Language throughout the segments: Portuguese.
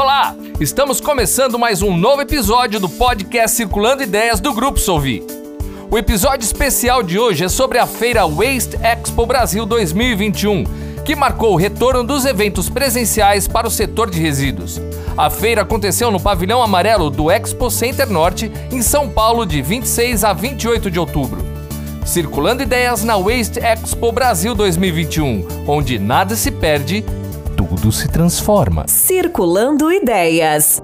Olá, estamos começando mais um novo episódio do podcast Circulando Ideias do Grupo Solvi. O episódio especial de hoje é sobre a feira Waste Expo Brasil 2021, que marcou o retorno dos eventos presenciais para o setor de resíduos. A feira aconteceu no pavilhão amarelo do Expo Center Norte, em São Paulo, de 26 a 28 de outubro. Circulando ideias na Waste Expo Brasil 2021, onde nada se perde, tudo se transforma. Circulando ideias.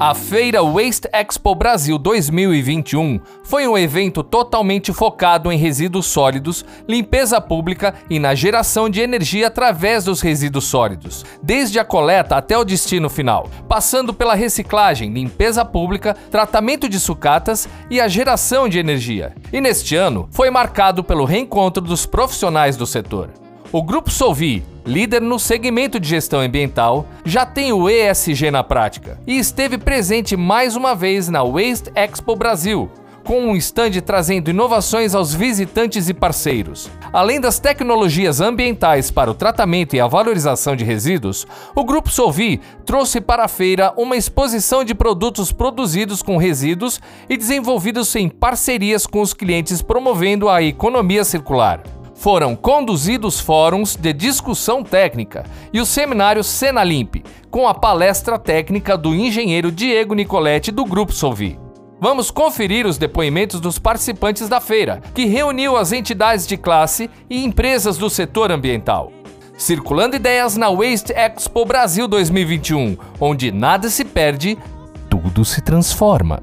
A Feira Waste Expo Brasil 2021 foi um evento totalmente focado em resíduos sólidos, limpeza pública e na geração de energia através dos resíduos sólidos, desde a coleta até o destino final, passando pela reciclagem, limpeza pública, tratamento de sucatas e a geração de energia. E neste ano foi marcado pelo reencontro dos profissionais do setor. O Grupo Solvi, líder no segmento de gestão ambiental, já tem o ESG na prática e esteve presente mais uma vez na Waste Expo Brasil, com um stand trazendo inovações aos visitantes e parceiros. Além das tecnologias ambientais para o tratamento e a valorização de resíduos, o Grupo Solvi trouxe para a feira uma exposição de produtos produzidos com resíduos e desenvolvidos em parcerias com os clientes promovendo a economia circular foram conduzidos fóruns de discussão técnica e o seminário Senalimp, com a palestra técnica do engenheiro Diego Nicoletti do Grupo Solvi. Vamos conferir os depoimentos dos participantes da feira, que reuniu as entidades de classe e empresas do setor ambiental. Circulando ideias na Waste Expo Brasil 2021, onde nada se perde, tudo se transforma.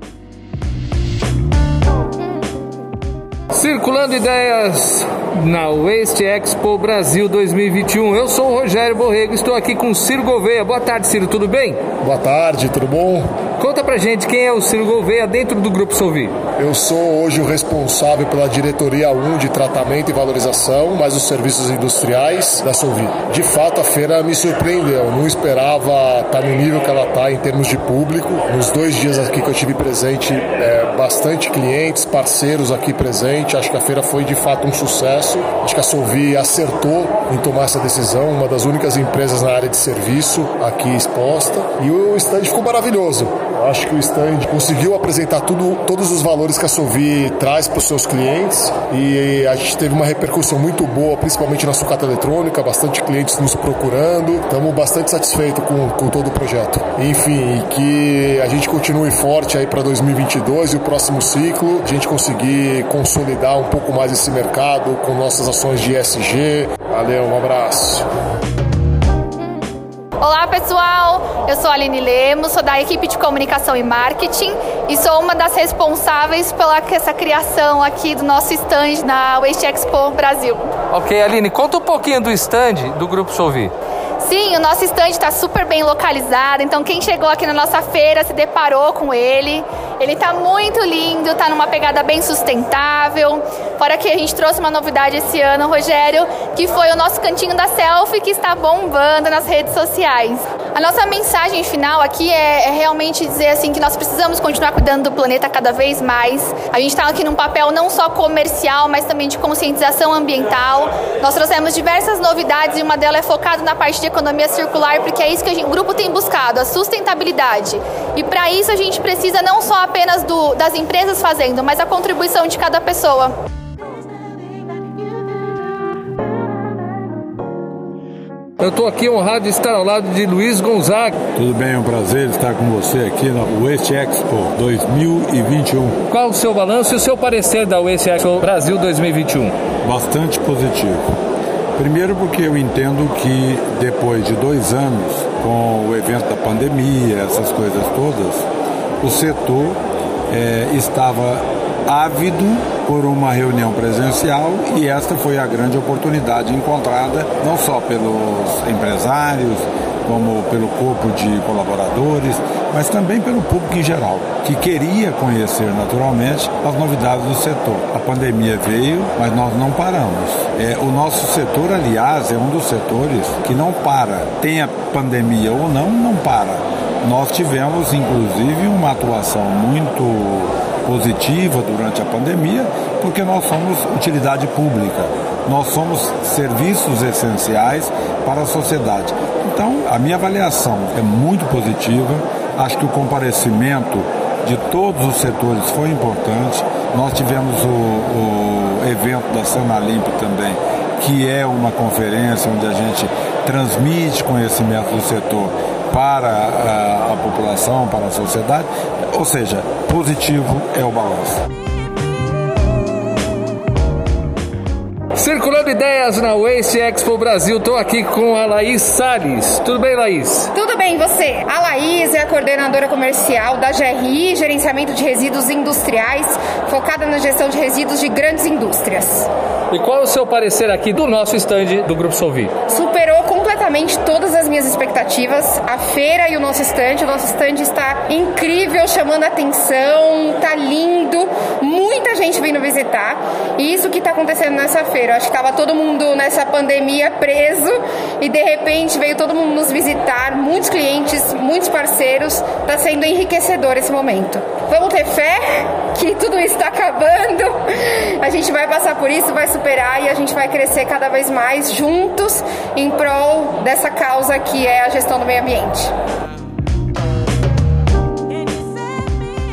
Circulando ideias na Waste Expo Brasil 2021. Eu sou o Rogério Borrego, estou aqui com o Ciro Gouveia. Boa tarde, Ciro, tudo bem? Boa tarde, tudo bom? Conta pra gente quem é o Ciro Gouveia dentro do Grupo Solvi. Eu sou hoje o responsável pela diretoria 1 de tratamento e valorização, mais os serviços industriais da Solvi. De fato, a feira me surpreendeu, não esperava estar no nível que ela está em termos de público. Nos dois dias aqui que eu tive presente, é, bastante clientes, parceiros aqui presentes. Acho que a feira foi de fato um sucesso. Acho que a Solvi acertou em tomar essa decisão, uma das únicas empresas na área de serviço aqui exposta. E o stand ficou maravilhoso. Acho que o stand conseguiu apresentar tudo, todos os valores que a Sovi traz para os seus clientes e a gente teve uma repercussão muito boa, principalmente na sucata eletrônica, bastante clientes nos procurando. Estamos bastante satisfeitos com, com todo o projeto. Enfim, que a gente continue forte aí para 2022 e o próximo ciclo, a gente conseguir consolidar um pouco mais esse mercado com nossas ações de ESG. Valeu, um abraço. Olá pessoal, eu sou a Aline Lemos, sou da equipe de comunicação e marketing e sou uma das responsáveis pela essa criação aqui do nosso stand na Waste Expo Brasil. Ok, Aline, conta um pouquinho do stand do Grupo Solvi. Sim, o nosso stand está super bem localizado, então quem chegou aqui na nossa feira se deparou com ele. Ele está muito lindo, está numa pegada bem sustentável. Fora que a gente trouxe uma novidade esse ano, Rogério, que foi o nosso cantinho da selfie que está bombando nas redes sociais. A nossa mensagem final aqui é, é realmente dizer assim que nós precisamos continuar cuidando do planeta cada vez mais. A gente está aqui num papel não só comercial, mas também de conscientização ambiental. Nós trouxemos diversas novidades e uma delas é focada na parte de economia circular, porque é isso que gente, o grupo tem buscado, a sustentabilidade. E para isso a gente precisa não só apenas do, das empresas fazendo, mas a contribuição de cada pessoa. Eu estou aqui honrado de estar ao lado de Luiz Gonzaga. Tudo bem, é um prazer estar com você aqui na Waste Expo 2021. Qual o seu balanço e o seu parecer da Waste Expo Brasil 2021? Bastante positivo. Primeiro porque eu entendo que depois de dois anos com o evento da pandemia, essas coisas todas, o setor é, estava ávido por uma reunião presencial e esta foi a grande oportunidade encontrada não só pelos empresários, como pelo corpo de colaboradores, mas também pelo público em geral, que queria conhecer naturalmente as novidades do setor. A pandemia veio, mas nós não paramos. É, o nosso setor, aliás, é um dos setores que não para. Tenha pandemia ou não, não para. Nós tivemos, inclusive, uma atuação muito positiva durante a pandemia, porque nós somos utilidade pública, nós somos serviços essenciais para a sociedade. Então, a minha avaliação é muito positiva, acho que o comparecimento de todos os setores foi importante. Nós tivemos o, o evento da Sanalimp também, que é uma conferência onde a gente transmite conhecimento do setor para a, a população, para a sociedade. Ou seja, positivo é o balanço. Circulando ideias na Waste Expo Brasil, estou aqui com a Laís Salles. Tudo bem, Laís? Tudo bem, você? A Laís é a coordenadora comercial da GRI, Gerenciamento de Resíduos Industriais, focada na gestão de resíduos de grandes indústrias. E qual é o seu parecer aqui do nosso estande do Grupo Solvi? Superou completamente todas as minhas expectativas. A feira e o nosso estande, o nosso estande está incrível, chamando a atenção, tá lindo, muita gente vindo visitar. E isso que está acontecendo nessa feira. acho que estava todo mundo nessa pandemia preso e de repente veio todo mundo nos visitar, muitos clientes, muitos parceiros. Está sendo enriquecedor esse momento. Vamos ter fé que tudo isso está acabando. A gente vai passar por isso, vai superar e a gente vai crescer cada vez mais juntos em prol dessa causa que é a gestão do meio ambiente.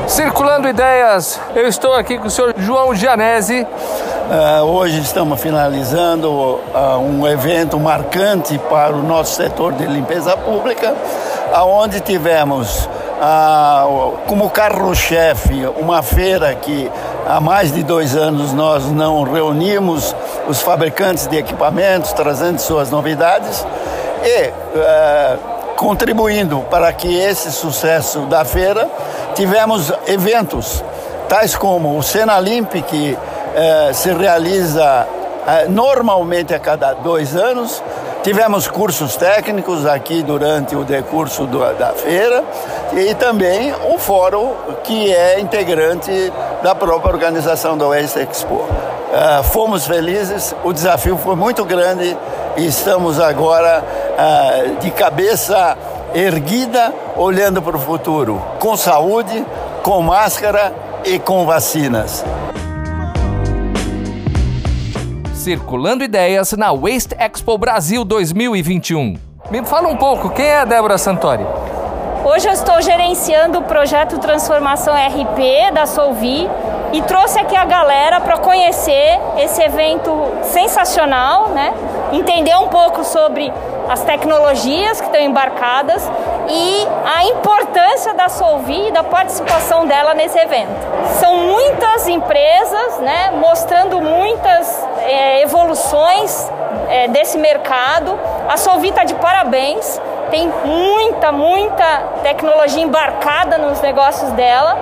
Circulando Ideias, eu estou aqui com o senhor João Gianese. Uh, hoje estamos finalizando uh, um evento marcante para o nosso setor de limpeza pública, aonde tivemos uh, como carro-chefe uma feira que há mais de dois anos nós não reunimos os fabricantes de equipamentos, trazendo suas novidades e contribuindo para que esse sucesso da feira tivemos eventos tais como o Senalimp, que eh, se realiza eh, normalmente a cada dois anos. Tivemos cursos técnicos aqui durante o decurso do, da feira e também o fórum que é integrante da própria organização da Oeste Expo. Uh, fomos felizes, o desafio foi muito grande e estamos agora uh, de cabeça erguida, olhando para o futuro, com saúde, com máscara e com vacinas. Circulando ideias na Waste Expo Brasil 2021. Me fala um pouco, quem é a Débora Santori? Hoje eu estou gerenciando o projeto Transformação RP da Solvi e trouxe aqui a galera para conhecer esse evento sensacional, né? Entender um pouco sobre as tecnologias que estão embarcadas e a importância da Solvi e da participação dela nesse evento. São muitas empresas né, mostrando é, evoluções é, desse mercado. A Solvi está de parabéns, tem muita, muita tecnologia embarcada nos negócios dela.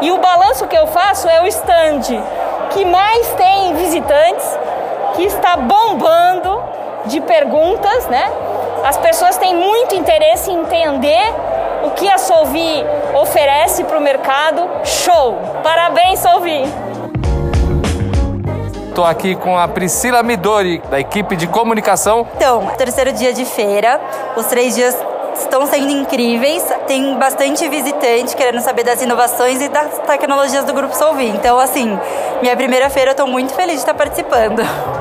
E o balanço que eu faço é o stand que mais tem visitantes, que está bombando de perguntas, né? As pessoas têm muito interesse em entender o que a Solvi oferece para o mercado. Show! Parabéns, Solvi! Estou aqui com a Priscila Midori, da equipe de comunicação. Então, terceiro dia de feira, os três dias estão sendo incríveis. Tem bastante visitante querendo saber das inovações e das tecnologias do Grupo Solvi. Então, assim, minha primeira feira, eu estou muito feliz de estar participando.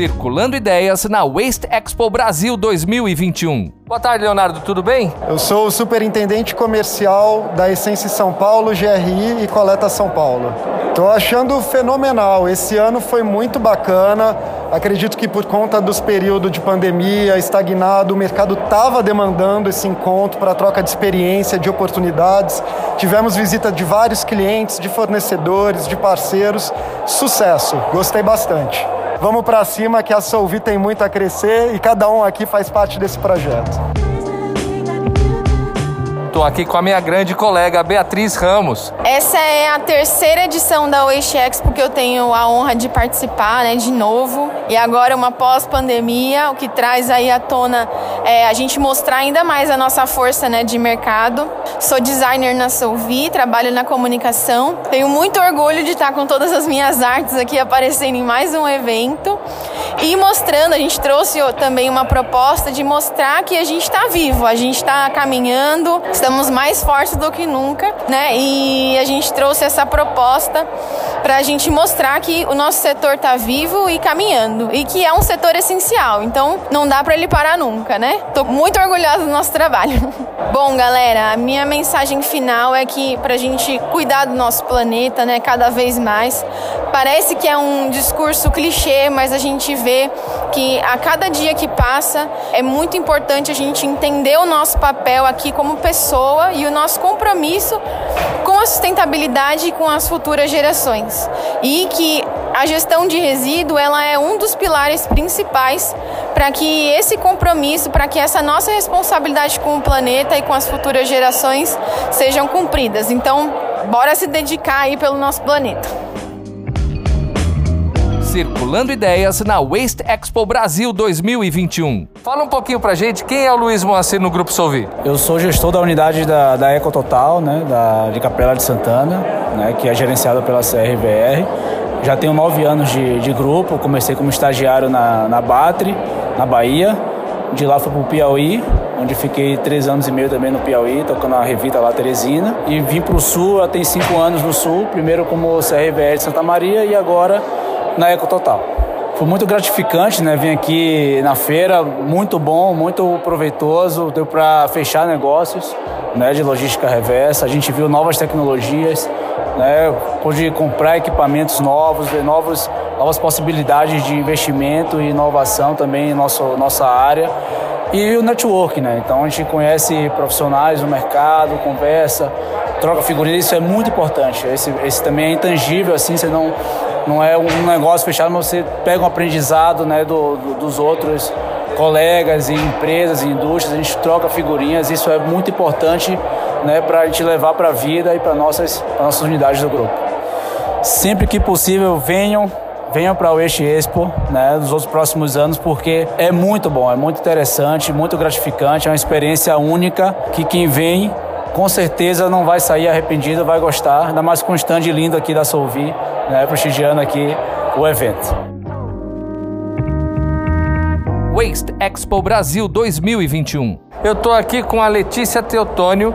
Circulando Ideias na Waste Expo Brasil 2021. Boa tarde, Leonardo, tudo bem? Eu sou o superintendente comercial da Essência São Paulo, GRI e Coleta São Paulo. Estou achando fenomenal. Esse ano foi muito bacana. Acredito que por conta dos períodos de pandemia estagnado, o mercado estava demandando esse encontro para troca de experiência, de oportunidades. Tivemos visita de vários clientes, de fornecedores, de parceiros. Sucesso, gostei bastante. Vamos para cima que a Solvi tem muito a crescer e cada um aqui faz parte desse projeto. Estou aqui com a minha grande colega Beatriz Ramos. Essa é a terceira edição da Oeste Expo que eu tenho a honra de participar, né, de novo. E agora uma pós-pandemia, o que traz aí à tona é a gente mostrar ainda mais a nossa força, né, de mercado. Sou designer na Solvi, trabalho na comunicação. Tenho muito orgulho de estar com todas as minhas artes aqui aparecendo em mais um evento. E mostrando, a gente trouxe também uma proposta de mostrar que a gente está vivo, a gente está caminhando, estamos mais fortes do que nunca, né? E a gente trouxe essa proposta para a gente mostrar que o nosso setor está vivo e caminhando e que é um setor essencial. Então não dá para ele parar nunca, né? Tô muito orgulhosa do nosso trabalho. Bom, galera, a minha mensagem final é que para a gente cuidar do nosso planeta, né, cada vez mais. Parece que é um discurso clichê, mas a gente vê que a cada dia que passa é muito importante a gente entender o nosso papel aqui como pessoa e o nosso compromisso com a sustentabilidade e com as futuras gerações. E que a gestão de resíduo ela é um dos pilares principais para que esse compromisso, para que essa nossa responsabilidade com o planeta e com as futuras gerações sejam cumpridas. Então, bora se dedicar aí pelo nosso planeta. Circulando Ideias na Waste Expo Brasil 2021. Fala um pouquinho pra gente, quem é o Luiz Moacir no Grupo Solvi? Eu sou gestor da unidade da, da Ecototal, né, da, de Capela de Santana, né, que é gerenciada pela CRVR. Já tenho nove anos de, de grupo, comecei como estagiário na, na Batri, na Bahia. De lá fui para o Piauí, onde fiquei três anos e meio também no Piauí, tocando a revista lá Teresina. E vim para o Sul, já tem cinco anos no Sul, primeiro como CRVR de Santa Maria e agora na Ecototal. Foi muito gratificante, né? Vim aqui na feira, muito bom, muito proveitoso, deu para fechar negócios, né? De logística reversa. A gente viu novas tecnologias, né? Pude comprar equipamentos novos, ver novos, novas possibilidades de investimento e inovação também em nosso, nossa área. E o network, né? Então a gente conhece profissionais no mercado, conversa, troca figurinhas, isso é muito importante. Esse, esse também é intangível, assim, você não não é um negócio fechado, mas você pega um aprendizado né, do, do, dos outros colegas e empresas e indústrias, a gente troca figurinhas, isso é muito importante né, para a gente levar para a vida e para nossas, nossas unidades do grupo. Sempre que possível, venham, venham para o Eixo Expo né, nos outros próximos anos, porque é muito bom, é muito interessante, muito gratificante, é uma experiência única que quem vem com certeza não vai sair arrependido, vai gostar, ainda mais com o stand lindo aqui da Solvi, né, prestigiando aqui o evento. Waste Expo Brasil 2021. Eu estou aqui com a Letícia Teotônio.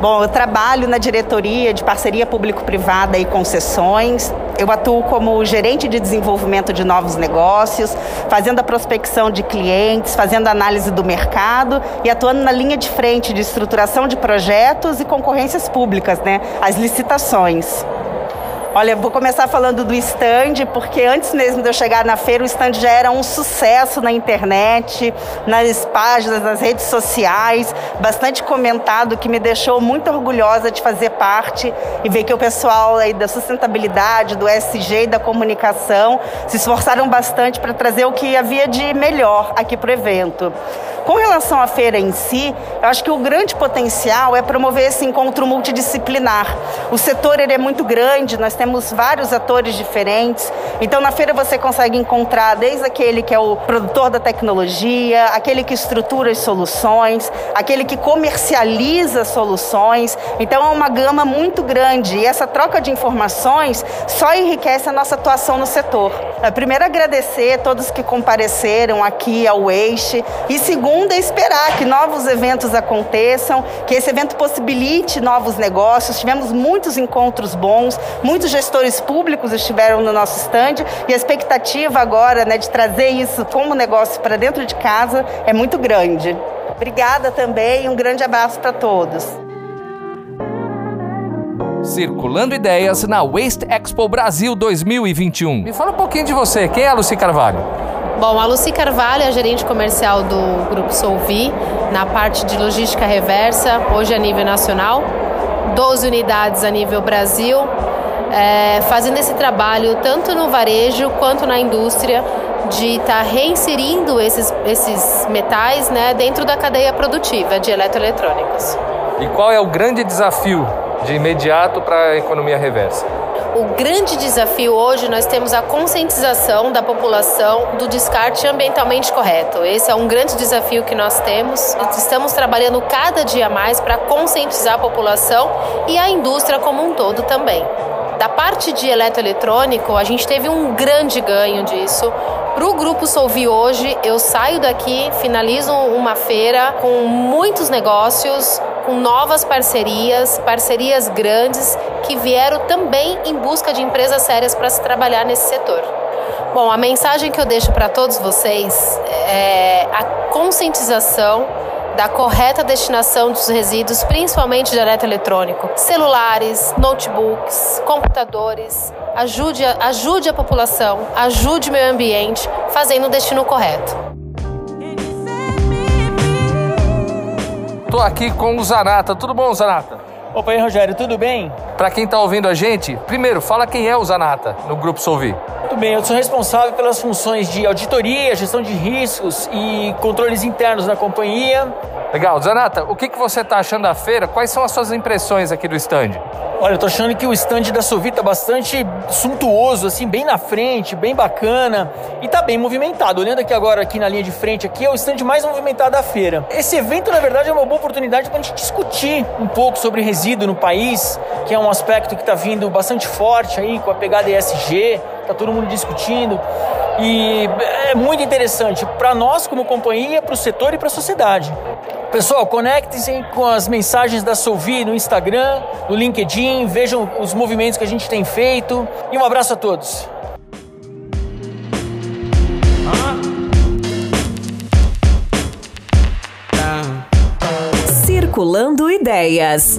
Bom, eu trabalho na diretoria de parceria público-privada e concessões. Eu atuo como gerente de desenvolvimento de novos negócios, fazendo a prospecção de clientes, fazendo análise do mercado e atuando na linha de frente de estruturação de projetos e concorrências públicas, né? As licitações. Olha, vou começar falando do stand, porque antes mesmo de eu chegar na feira, o stand já era um sucesso na internet, nas páginas, nas redes sociais, bastante comentado, que me deixou muito orgulhosa de fazer parte e ver que o pessoal aí da sustentabilidade, do SG e da comunicação se esforçaram bastante para trazer o que havia de melhor aqui para o evento. Com relação à feira em si, eu acho que o grande potencial é promover esse encontro multidisciplinar. O setor ele é muito grande, nós temos vários atores diferentes. Então, na feira você consegue encontrar desde aquele que é o produtor da tecnologia, aquele que estrutura as soluções, aquele que comercializa soluções. Então, é uma gama muito grande e essa troca de informações só enriquece a nossa atuação no setor. Primeiro, agradecer a todos que compareceram aqui ao Eixo e segundo, é esperar que novos eventos aconteçam, que esse evento possibilite novos negócios. Tivemos muitos encontros bons, muitos gestores públicos estiveram no nosso stand e a expectativa agora né, de trazer isso como negócio para dentro de casa é muito grande. Obrigada também e um grande abraço para todos. Circulando Ideias na Waste Expo Brasil 2021. Me fala um pouquinho de você. Quem é a Luci Carvalho? Bom, a Luci Carvalho é a gerente comercial do Grupo Solvi, na parte de logística reversa, hoje a nível nacional, 12 unidades a nível Brasil, é, fazendo esse trabalho tanto no varejo quanto na indústria de estar tá reinserindo esses, esses metais né, dentro da cadeia produtiva de eletroeletrônicos. E qual é o grande desafio de imediato para a economia reversa? O grande desafio hoje nós temos a conscientização da população do descarte ambientalmente correto. Esse é um grande desafio que nós temos. Estamos trabalhando cada dia mais para conscientizar a população e a indústria como um todo também. Da parte de eletroeletrônico, a gente teve um grande ganho disso, Para o Grupo Solvi hoje, eu saio daqui, finalizo uma feira com muitos negócios, com novas parcerias, parcerias grandes que vieram também em busca de empresas sérias para se trabalhar nesse setor. Bom, a mensagem que eu deixo para todos vocês é a conscientização da correta destinação dos resíduos, principalmente de eletroeletrônico, celulares, notebooks, computadores. Ajude, ajude a população, ajude o meio ambiente, fazendo o destino correto. Tô aqui com o Zanata. Tudo bom, Zanata? Opa, aí, Rogério, tudo bem? Para quem tá ouvindo a gente, primeiro, fala quem é o Zanata no Grupo Solvi. Muito bem, eu sou responsável pelas funções de auditoria, gestão de riscos e controles internos na companhia. Legal. Zanata, o que, que você está achando da feira? Quais são as suas impressões aqui do stand? Olha, eu tô achando que o stand da Sovi tá bastante suntuoso, assim, bem na frente, bem bacana e tá bem movimentado. Olhando aqui agora, aqui na linha de frente, aqui é o stand mais movimentado da feira. Esse evento, na verdade, é uma boa oportunidade para a gente discutir um pouco sobre resíduo no país, que é um aspecto que está vindo bastante forte aí com a pegada ESG, tá todo mundo discutindo. E é muito interessante para nós como companhia, para o setor e para a sociedade. Pessoal, conectem-se com as mensagens da Solvi no Instagram, no LinkedIn, vejam os movimentos que a gente tem feito e um abraço a todos. Circulando Ideias.